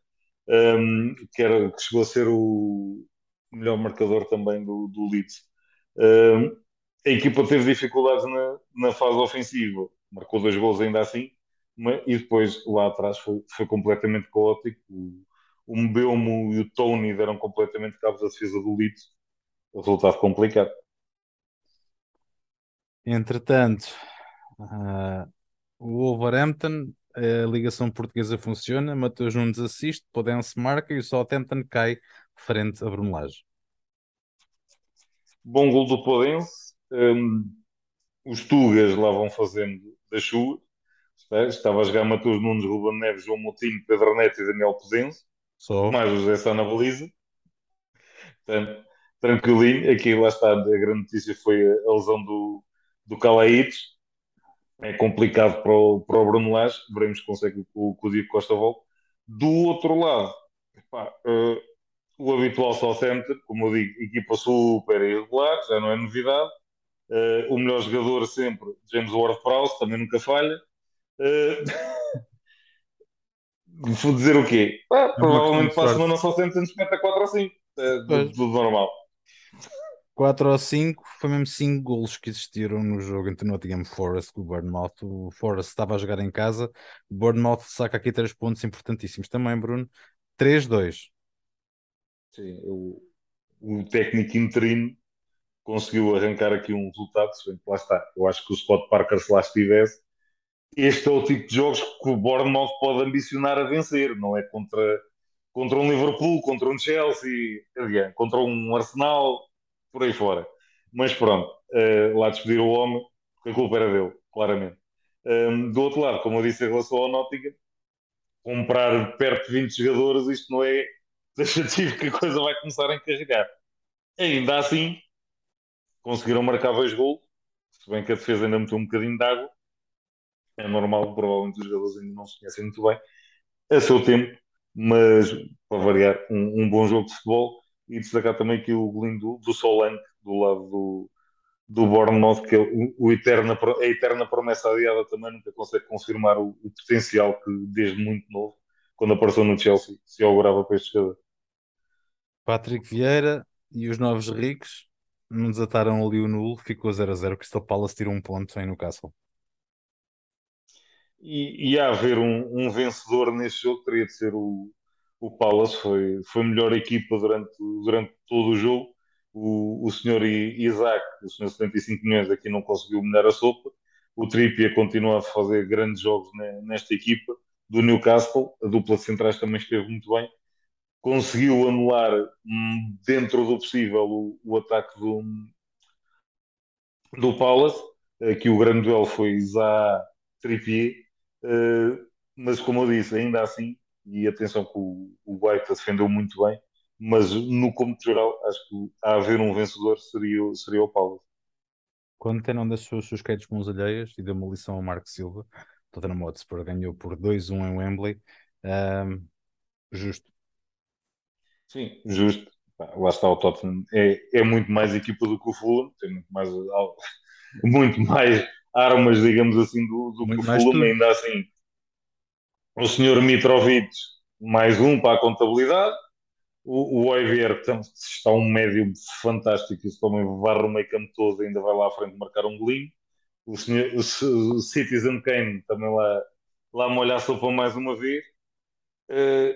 Um, que, era, que chegou a ser o melhor marcador também do, do Leeds. Um, a equipa teve dificuldades na, na fase ofensiva, marcou dois gols ainda assim, mas, e depois lá atrás foi, foi completamente caótico. O, o Mbeumo e o Tony deram completamente cabo da defesa do Leeds. Resultado complicado. Entretanto, uh, o Wolverhampton, a ligação portuguesa funciona, Mateus Nunes assiste, Podense marca e o Southampton cai frente a Brunelage. Bom gol do Podense. Um, os Tugas lá vão fazendo da chuva. Estava a jogar Matheus Nunes, Ruben Neves, João Moutinho, Pedro Neto e Daniel Pesense. Só. Mais o José Sá na baliza. Portanto, tranquilinho. Aqui lá está, a grande notícia foi a lesão do, do Calaites. É complicado para o, para o Bruno Lage. Veremos se consegue que o, o Diego Costa volte. Do outro lado, epá, uh, o habitual Southampton, como eu digo, equipa super irregular, já não é novidade. Uh, o melhor jogador sempre, James Ward-Prowse, também nunca falha. Uh, vou dizer o quê? Ah, provavelmente para a semana Southampton espeta 4 ou 5. Uh, tudo, tudo normal. 4 ou 5, foi mesmo 5 golos que existiram no jogo entre Nottingham Forest e o Bournemouth. O Forest estava a jogar em casa, o Bournemouth saca aqui 3 pontos importantíssimos também, Bruno. 3-2. Sim, o, o técnico interino conseguiu arrancar aqui um resultado, se bem que lá está. Eu acho que o Scott Parker, se lá estivesse, este é o tipo de jogos que o Bournemouth pode ambicionar a vencer, não é contra, contra um Liverpool, contra um Chelsea, adiante, contra um Arsenal, por aí fora. Mas pronto, uh, lá despedir o homem, porque a culpa era dele, claramente. Um, ehm, do outro lado, como eu disse em relação ao Nottingham, comprar perto de 20 jogadores, isto não é taxativo que a coisa vai começar a encarregar. Ainda assim, conseguiram marcar dois gols, se bem que a defesa ainda meteu um bocadinho de água. É normal, provavelmente os jogadores ainda não se conhecem muito bem. É seu tempo, mas para variar, um, um, bom jogo de futebol e destacar também aqui o golinho do, do do lado do, do Bournemouth, que é o, o eterna, a eterna promessa adiada também nunca consegue confirmar o, o, potencial que desde muito novo, quando apareceu no Chelsea, se augurava para este jogador. Patrick Vieira e os novos ricos não desataram ali o nulo, ficou 0 a 0. Crystal Palace tirou um ponto em Newcastle. E, e a haver um, um, vencedor nesse jogo, teria de ser o, o Palace. Foi, foi a melhor equipa durante, durante todo o jogo. O, o senhor Isaac, o senhor 75 milhões, aqui não conseguiu molhar a sopa. O Trippier continua a fazer grandes jogos nesta equipa do Newcastle. A dupla de centrais também esteve muito bem conseguiu anular hum, dentro do possível o, o ataque do, do Palace. Aqui o grande duelo foi Zá Trippier, uh, mas como eu disse, ainda assim, e atenção que o, White defendeu muito bem, mas no cômputo geral, acho que a haver um vencedor seria, seria o Palace. Quando não deixou os seus quedos com os alheias e deu uma lição ao Marco Silva, Tottenham Hotspur ganhou por 2-1 em Wembley. Um, justo, Sim, justo. Lá está o Tottenham. É, é muito mais equipa do que o Fulham, tem muito mais, muito mais armas, digamos assim, do, do que o Fulham, ainda assim. o senhor Mitrovic, mais um para a contabilidade. O, o Oivier está um médio fantástico, isso também varre o meio campo todo, ainda vai lá à frente marcar um golinho. O, senhor, o, o Citizen Kane também lá, lá molhar a sopa mais uma vez. Uh,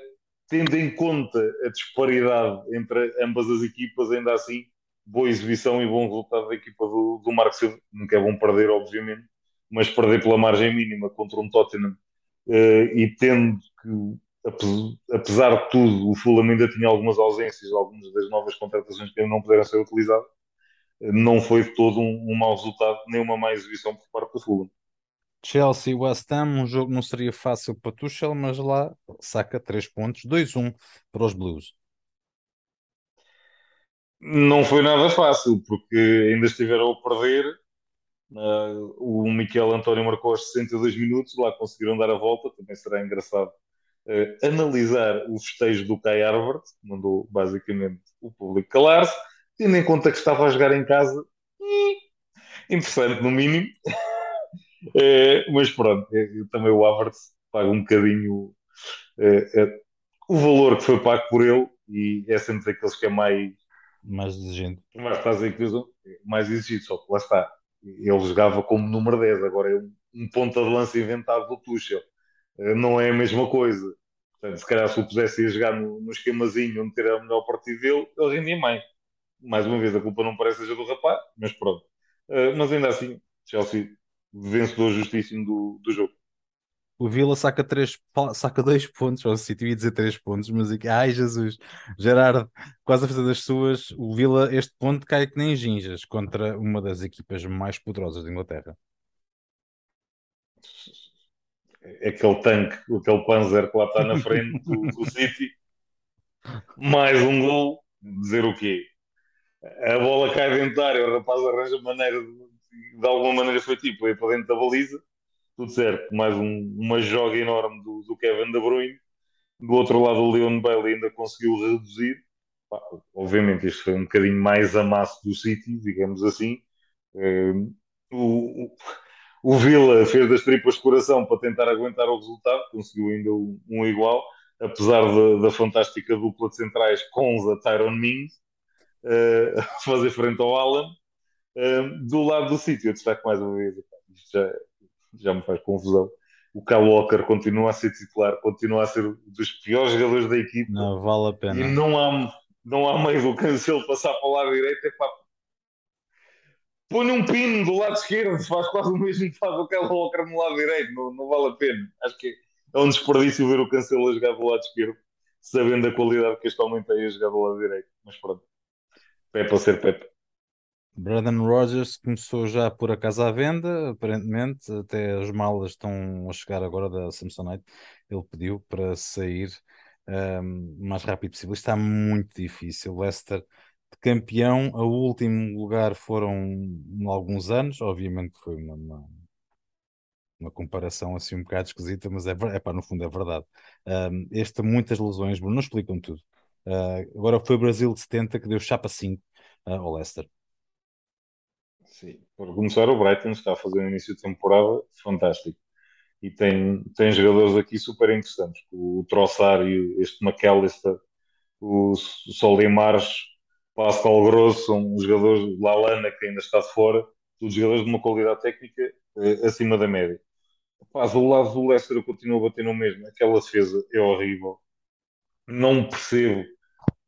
tendo em conta a disparidade entre ambas as equipas, ainda assim, boa exibição e bom resultado da equipa do, do Marco Silva. Nunca é bom perder, obviamente, mas perder pela margem mínima contra um Tottenham uh, e tendo que, apesar de tudo, o Fulham ainda tinha algumas ausências, algumas das novas contratações que ainda não puderam ser utilizadas, uh, não foi de todo um, um mau resultado, nem uma má exibição por parte do Fulham. Chelsea West Ham, um jogo não seria fácil para Tuchel, mas lá saca 3 pontos, 2-1 para os Blues. Não foi nada fácil, porque ainda estiveram a perder. Uh, o Miquel António marcou aos 62 minutos, lá conseguiram dar a volta. Também será engraçado uh, analisar o festejo do Kai Harvard, que mandou basicamente o público calar-se, tendo em conta que estava a jogar em casa. Hum, interessante, no mínimo. uh, mas pronto, também o Havertz paga um bocadinho o valor que foi pago por ele e é sempre daqueles que é mais mais exigente. Mais que mais exigido, só que lá está. Ele jogava como número 10, agora é um, um ponta de lança inventado do Tuchel. Não é a mesma coisa. Portanto, se calhar se o pusesse a jogar no, no esquemazinho onde ter o melhor partido dele, ele rendia mais. Mais uma vez, a culpa não parece seja do rapaz, mas pronto. Uh, mas ainda assim, Chelsea vencedor justíssimo do, do jogo. O Vila saca, três, saca dois pontos, ou se ia dizer três pontos, mas ai Jesus, Gerardo, quase a fazer das suas. O Vila, este ponto cai que nem ginjas contra uma das equipas mais poderosas da Inglaterra. É aquele tanque, aquele Panzer que lá está na frente do, do City, mais um gol, dizer o quê? A bola cai dentro da área, o rapaz arranja maneira de, de alguma maneira foi tipo ir para dentro da baliza tudo certo. Mais um, uma joga enorme do, do, Kevin De Bruyne. Do outro lado, o Leon Bailey ainda conseguiu reduzir. Pá, obviamente, este foi um bocadinho mais amasso do City, digamos assim. Uh, o, o, Villa fez das tripas de coração para tentar aguentar o resultado, conseguiu ainda um, um igual, apesar da, da, fantástica dupla de centrais com a Tyron Mings uh, fazer frente ao Alan. Do lado do City, eu destaco mais uma vez, isto já, já me faz confusão. O Kyle Walker continua a ser titular, continua a ser um dos piores jogadores da equipe. Não vale a pena. E não há, não há meio do cancelo passar para o lado direito. É pá, põe um pino do lado esquerdo, faz quase o mesmo que faz o Kyle Walker no lado direito, não, não vale a pena. Acho que é um desperdício ver o cancelo a jogar do lado esquerdo, sabendo a qualidade que este homem tem a jogar do lado direito. Mas pronto, Pepe a ser Pepe. Brandon Rogers começou já por acaso à venda, aparentemente, até as malas estão a chegar agora da Samsonite. Ele pediu para sair um, o mais rápido possível. Está muito difícil. Leicester de campeão, a último lugar foram alguns anos, obviamente foi uma, uma, uma, comparação assim um bocado esquisita, mas é, é no fundo é verdade. Um, este, muitas lesões, não explicam tudo. Uh, agora foi o Brasil de 70 que deu chapa 5 uh, ao Leicester. Sim, por começar, o Brighton está a fazer um início de temporada fantástico e tem, tem jogadores aqui super interessantes. O Troçar e este McAllister, o Solimars, Pascal Grosso, são jogadores, Lalana, que ainda está de fora, todos jogadores de uma qualidade técnica eh, acima da média. Rapaz, o lado do Leicester continua a bater no mesmo. Aquela defesa é horrível. Não percebo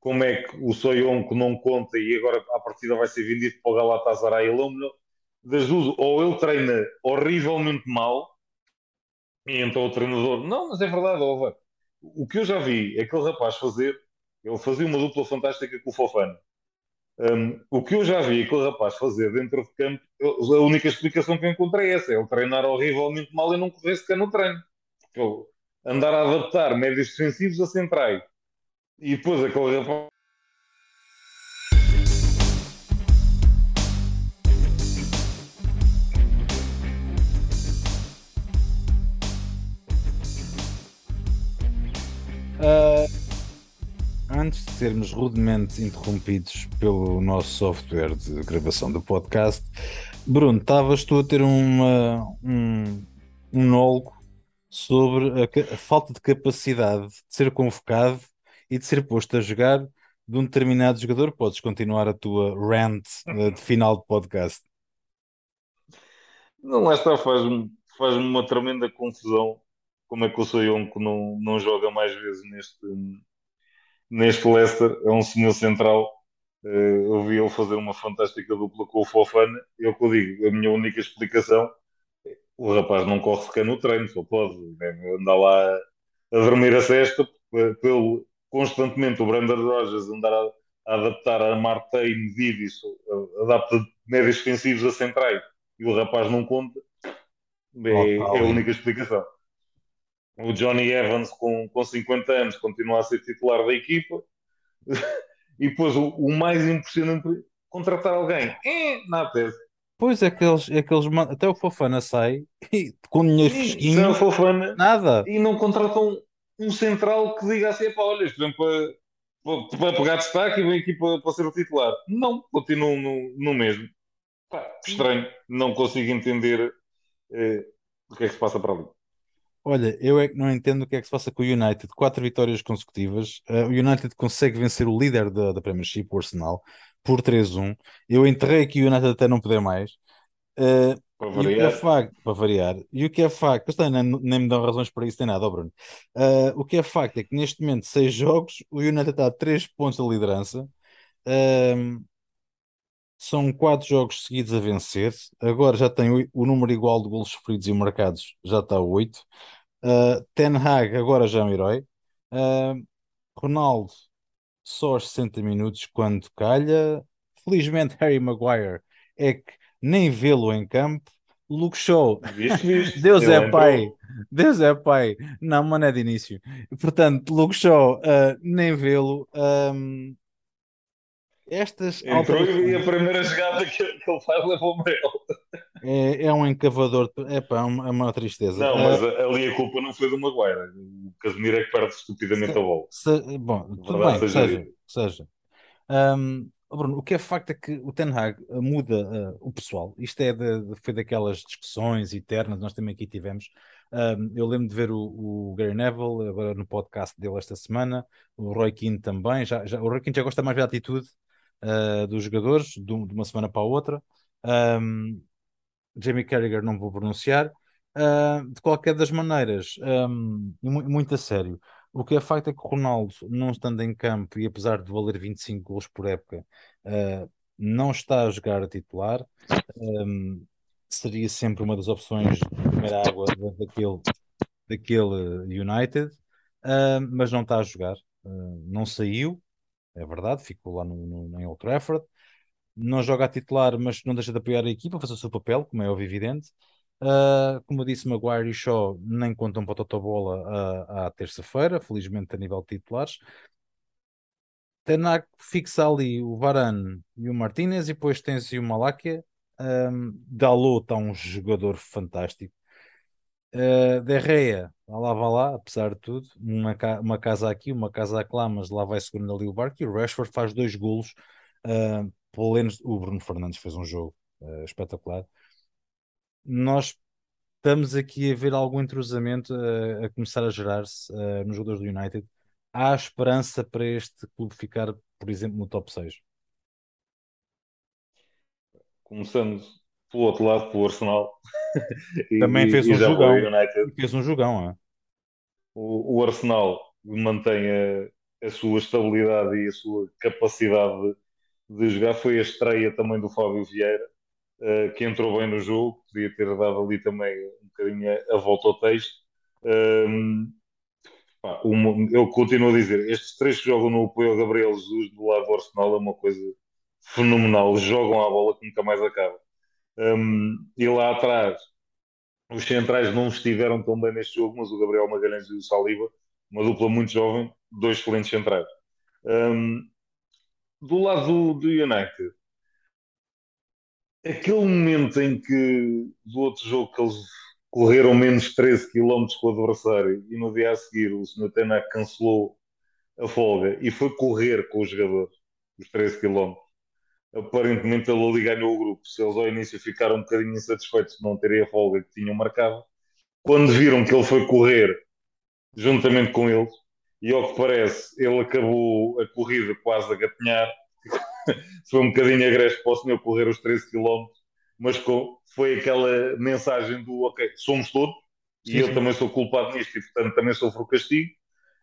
como é que o Soyonco não conta e agora a partida vai ser vendido para o Galatasaray ele é das duas, ou ele treina horrivelmente mal e então o treinador, não, mas é verdade, Ova. o que eu já vi aquele rapaz fazer, ele fazia uma dupla fantástica com o Fofana um, o que eu já vi aquele rapaz fazer dentro de campo, eu, a única explicação que eu encontrei é essa, é ele treinar horrivelmente mal e não correr sequer no treino porque andar a adaptar médios defensivos a centrais e depois rapaz. Uh, antes de sermos rudemente interrompidos pelo nosso software de gravação do podcast, Bruno, estavas tu a ter uma, um monólogo sobre a, a falta de capacidade de ser convocado e de ser posto a jogar de um determinado jogador. Podes continuar a tua rant uh, de final de podcast. Não, lá está, faz-me faz uma tremenda confusão como é que o Soyonco não, não joga mais vezes neste, neste Leicester. É um senhor central. Uh, eu vi ele fazer uma fantástica dupla com o Fofana. É o que eu digo, a minha única explicação o rapaz não corre sequer no treino, só pode né? andar lá a dormir a cesta, pelo constantemente o Brandon Rogers andar a, a adaptar, a armar time, vídeos, adapta médios defensivos a centrais e o rapaz não conta, é, é a única explicação. O Johnny Evans, com, com 50 anos, continua a ser titular da equipa. e depois o, o mais impressionante, contratar alguém. É, na tese. Pois é que eles, é que eles até o Fofana sai e, com dinheiro fresquinho, Fofana, nada. E não contratam um central que diga assim: pá, olha, isto vem para, para, para pegar destaque e vem aqui para, para ser o titular. Não, continuam no, no mesmo. Pá, estranho, não consigo entender eh, o que é que se passa para ali. Olha, eu é que não entendo o que é que se passa com o United. Quatro vitórias consecutivas. Uh, o United consegue vencer o líder da, da Premiership, o Arsenal, por 3-1. Eu enterrei aqui o United até não poder mais. Uh, para variar. E o que é facto, para variar, e o que é facto, nem, nem me dão razões para isso, nem nada, oh Bruno. Uh, o que é facto é que neste momento, seis jogos, o United está a três pontos da liderança. Uh, são quatro jogos seguidos a vencer. Agora já tem o, o número igual de golos sofridos e marcados, já está a oito. Uh, Ten Hag agora já é um herói. Uh, Ronaldo só aos 60 minutos quando calha. Felizmente Harry Maguire é que nem vê-lo em campo. Luke Shaw, Deus é pai, Deus é pai, não, mano, é de início. Portanto, Luke Shaw, uh, nem vê-lo. Um, estas Entrou e a primeira jogada que, ele faz levou amarelo. É, é um encavador, é pá, é uma, é uma tristeza. Não, mas uh, ali a culpa não foi do Maguire. O Casemiro é que perde estupidamente se, a bola. Se, bom, tudo bem, seja, seja. seja. Um, Bruno, o que é facto é que o Ten Hag muda uh, o pessoal. Isto é de, foi daquelas discussões eternas nós também aqui tivemos. Um, eu lembro de ver o, o, Gary Neville agora no podcast dele esta semana, o Roy Keane também. Já, já, o Roy Keane já gosta mais da atitude uh, dos jogadores de, de, uma semana para a outra. Um, Jamie Carragher não vou pronunciar. Uh, de qualquer das maneiras, um, muito a sério, o que é facto é que o Ronaldo, não estando em campo e apesar de valer 25 gols por época, uh, não está a jogar a titular. Um, seria sempre uma das opções de primeira água daquele, daquele United, uh, mas não está a jogar. não saiu, é verdade, ficou lá no, no, em Old Trafford não joga a titular, mas não deixa de apoiar a equipa, fazer o seu papel, como é óbvio evidente. Uh, como eu disse, Maguire e Shaw nem contam para a Totobola à, à terça-feira, felizmente a nível de titulares. Tenak fixa ali o Varane e o Martinez e depois tens o Malakia. Um, Dalot está um jogador fantástico. Uh, Derreia, lá vai lá, apesar de tudo, uma, uma casa aqui, uma casa lá, mas lá vai segurando ali o barco. E o Rashford faz dois golos uh, pelo menos o Bruno Fernandes fez um jogo uh, espetacular. Nós estamos aqui a ver algum entrosamento uh, a começar a gerar-se uh, nos jogadores do United. Há esperança para este clube ficar, por exemplo, no top 6? Começando pelo outro lado, pelo Arsenal. e, Também fez um jogão. Fez um jogão, é? o, o Arsenal mantém a, a sua estabilidade e a sua capacidade de jogar foi a estreia também do Fábio Vieira, uh, que entrou bem no jogo, podia ter dado ali também um bocadinho a, a volta ao texto. Um, pá, uma, eu continuo a dizer, estes três que jogam no apoio ao Gabriel Jesus do lado do Arsenal é uma coisa fenomenal, jogam a bola que nunca mais acaba. Um, e lá atrás, os centrais não estiveram tão bem neste jogo, mas o Gabriel Magalhães e o Saliba, uma dupla muito jovem, dois excelentes centrais. Um, do lado do, do United, aquele momento em que do outro jogo que eles correram menos 13 km com o adversário e no dia a seguir o Sr. Tenac cancelou a folga e foi correr com os jogadores os 13 km. Aparentemente ele ali ganhou o grupo. Se eles ao início ficaram um bocadinho insatisfeitos de não terem a folga que tinham marcado, quando viram que ele foi correr juntamente com eles, e ao que parece, ele acabou a corrida quase a gatinhar, foi um bocadinho agreste para o senhor correr os 13 km, mas com, foi aquela mensagem do ok, somos todos, sim, e eu sim. também sou culpado nisto, e portanto também sofro o castigo.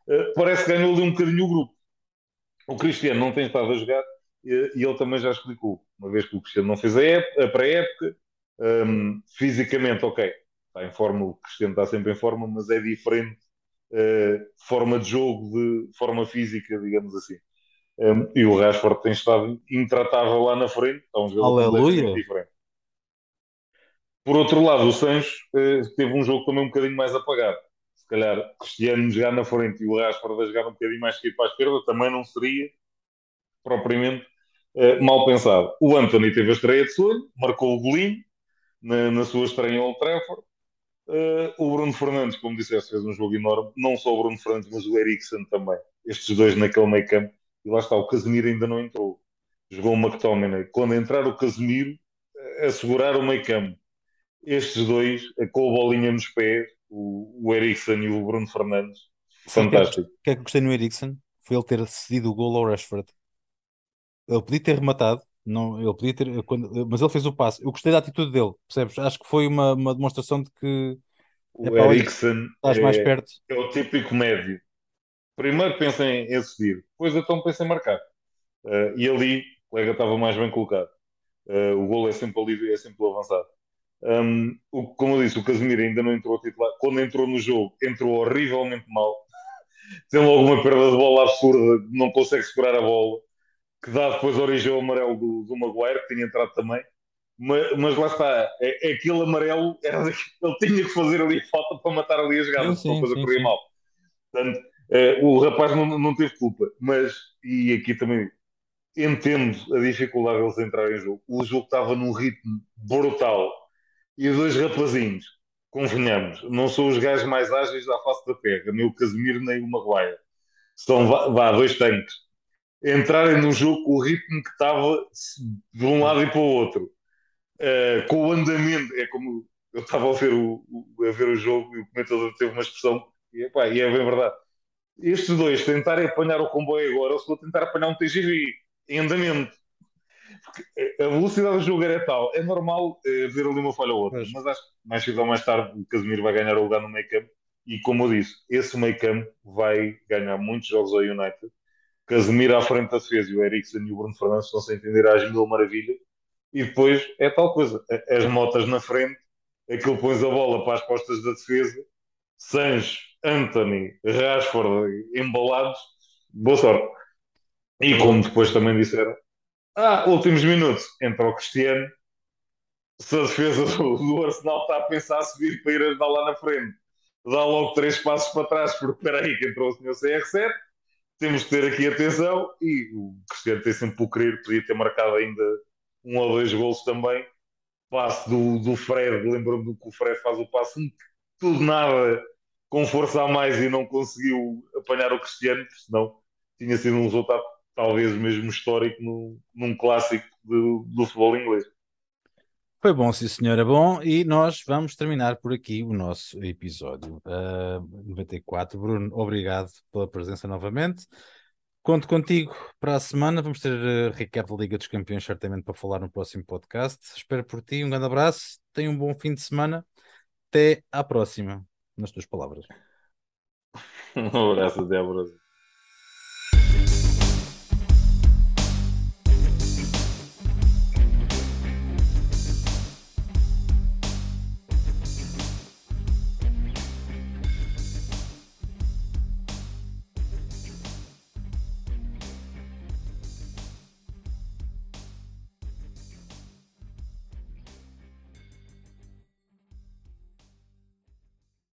Uh, parece que ganhou ali um bocadinho o grupo. O Cristiano não tem estado a jogar, e, e ele também já explicou, uma vez que o Cristiano não fez a, a pré-época, um, fisicamente, ok, está em forma, o Cristiano está sempre em forma, mas é diferente uh, forma de jogo, de forma física, digamos assim. Um, e o Rashford tem estado intratável lá na frente, está um jogo Aleluia. diferente. Por outro lado, o Sancho uh, teve um jogo também um bocadinho mais apagado. Se calhar, Cristiano jogar na frente e o Rashford a jogar um bocadinho mais para a esquerda também não seria propriamente uh, mal pensado. O Anthony teve a estreia de sonho, marcou o golinho na, na sua estreia em Old Trafford. Uh, o Bruno Fernandes, como disseste, fez um jogo enorme. Não só o Bruno Fernandes, mas o Eriksen também. Estes dois naquele meio campo. E lá está, o Casemiro ainda não entrou. Jogou o McTominay. Quando entrar o Casemiro, assegurar o meio campo estes dois, com a bolinha nos pés, o, o Eriksen e o Bruno Fernandes, fantástico. O que é que gostei no Eriksen? Foi ele ter cedido o gol ao Rashford. Ele podia ter rematado, não, ele podia ter, quando, mas ele fez o passe. Eu gostei da atitude dele, percebes? Acho que foi uma, uma demonstração de que o é, Eriksen estás é, mais perto. É o típico médio. Primeiro pensa em decidir, depois então pensa em marcar. Uh, e ali o colega estava mais bem colocado. Uh, o gol é sempre ali, é sempre avançado. Um, o, como eu disse, o Casemiro ainda não entrou a titular. Quando entrou no jogo, entrou horrivelmente mal. Tem logo uma perda de bola absurda, não consegue segurar a bola, que dá depois origem ao amarelo do, do Maguire, que tinha entrado também. Mas, mas lá está, é, é aquele amarelo, era ele tinha que fazer ali falta para matar ali a jogada, se a coisa corria mal. Portanto, é, o rapaz não, não teve culpa, mas, e aqui também entendo a dificuldade deles entrarem em jogo. O jogo estava num ritmo brutal e dois rapazinhos, convenhamos, não são os gajos mais ágeis da face da terra, nem o Casemiro nem o Maguire. São, vá, dois tanques. Entrarem num jogo com o ritmo que estava de um lado e para o outro, uh, com o andamento, é como eu estava a ver o, o, a ver o jogo e o comentador teve uma expressão, e, epá, e é bem verdade. Estes dois tentarem apanhar o comboio agora, ou se vou tentar apanhar um TGV em andamento a velocidade do jogo era tal. É normal é, ver ali uma falha ou outra, mas, mas acho que mais cedo ou mais tarde o Casemiro vai ganhar o lugar no meio campo. E como eu disse, esse meio campo vai ganhar muitos jogos ao United. Casemiro à frente da defesa e o Eriksen e o Bruno Fernandes estão-se a entender às mil maravilhas. E depois é tal coisa: as motas na frente, aquilo pões a bola para as costas da defesa. Sancho, Anthony, Rashford embalados, boa sorte. E como depois também disseram, ah, últimos minutos, entra o Cristiano. Se a defesa do, Arsenal está a pensar a subir para ir ajudar lá na frente, dá logo três passos para trás, porque espera aí que entrou o senhor CR7. Temos que ter aqui atenção. E o Cristiano tem sempre o querer, podia ter marcado ainda um ou dois gols também. Passe do, do Fred, lembro-me do que o Fred faz o passe, tudo nada com força a mais e não conseguiu apanhar o Cristiano, senão tinha sido um resultado talvez mesmo histórico no, num clássico do, do futebol inglês. Foi bom, sim senhora, bom, e nós vamos terminar por aqui o nosso episódio uh, ah, 94. Bruno, obrigado pela presença novamente. Conto contigo para a semana, vamos ter uh, recap da Liga dos Campeões certamente para falar no próximo podcast. Espero por ti, um grande abraço, tenha um bom fim de semana, até à próxima, nas tuas palavras. Um abraço, até à próxima.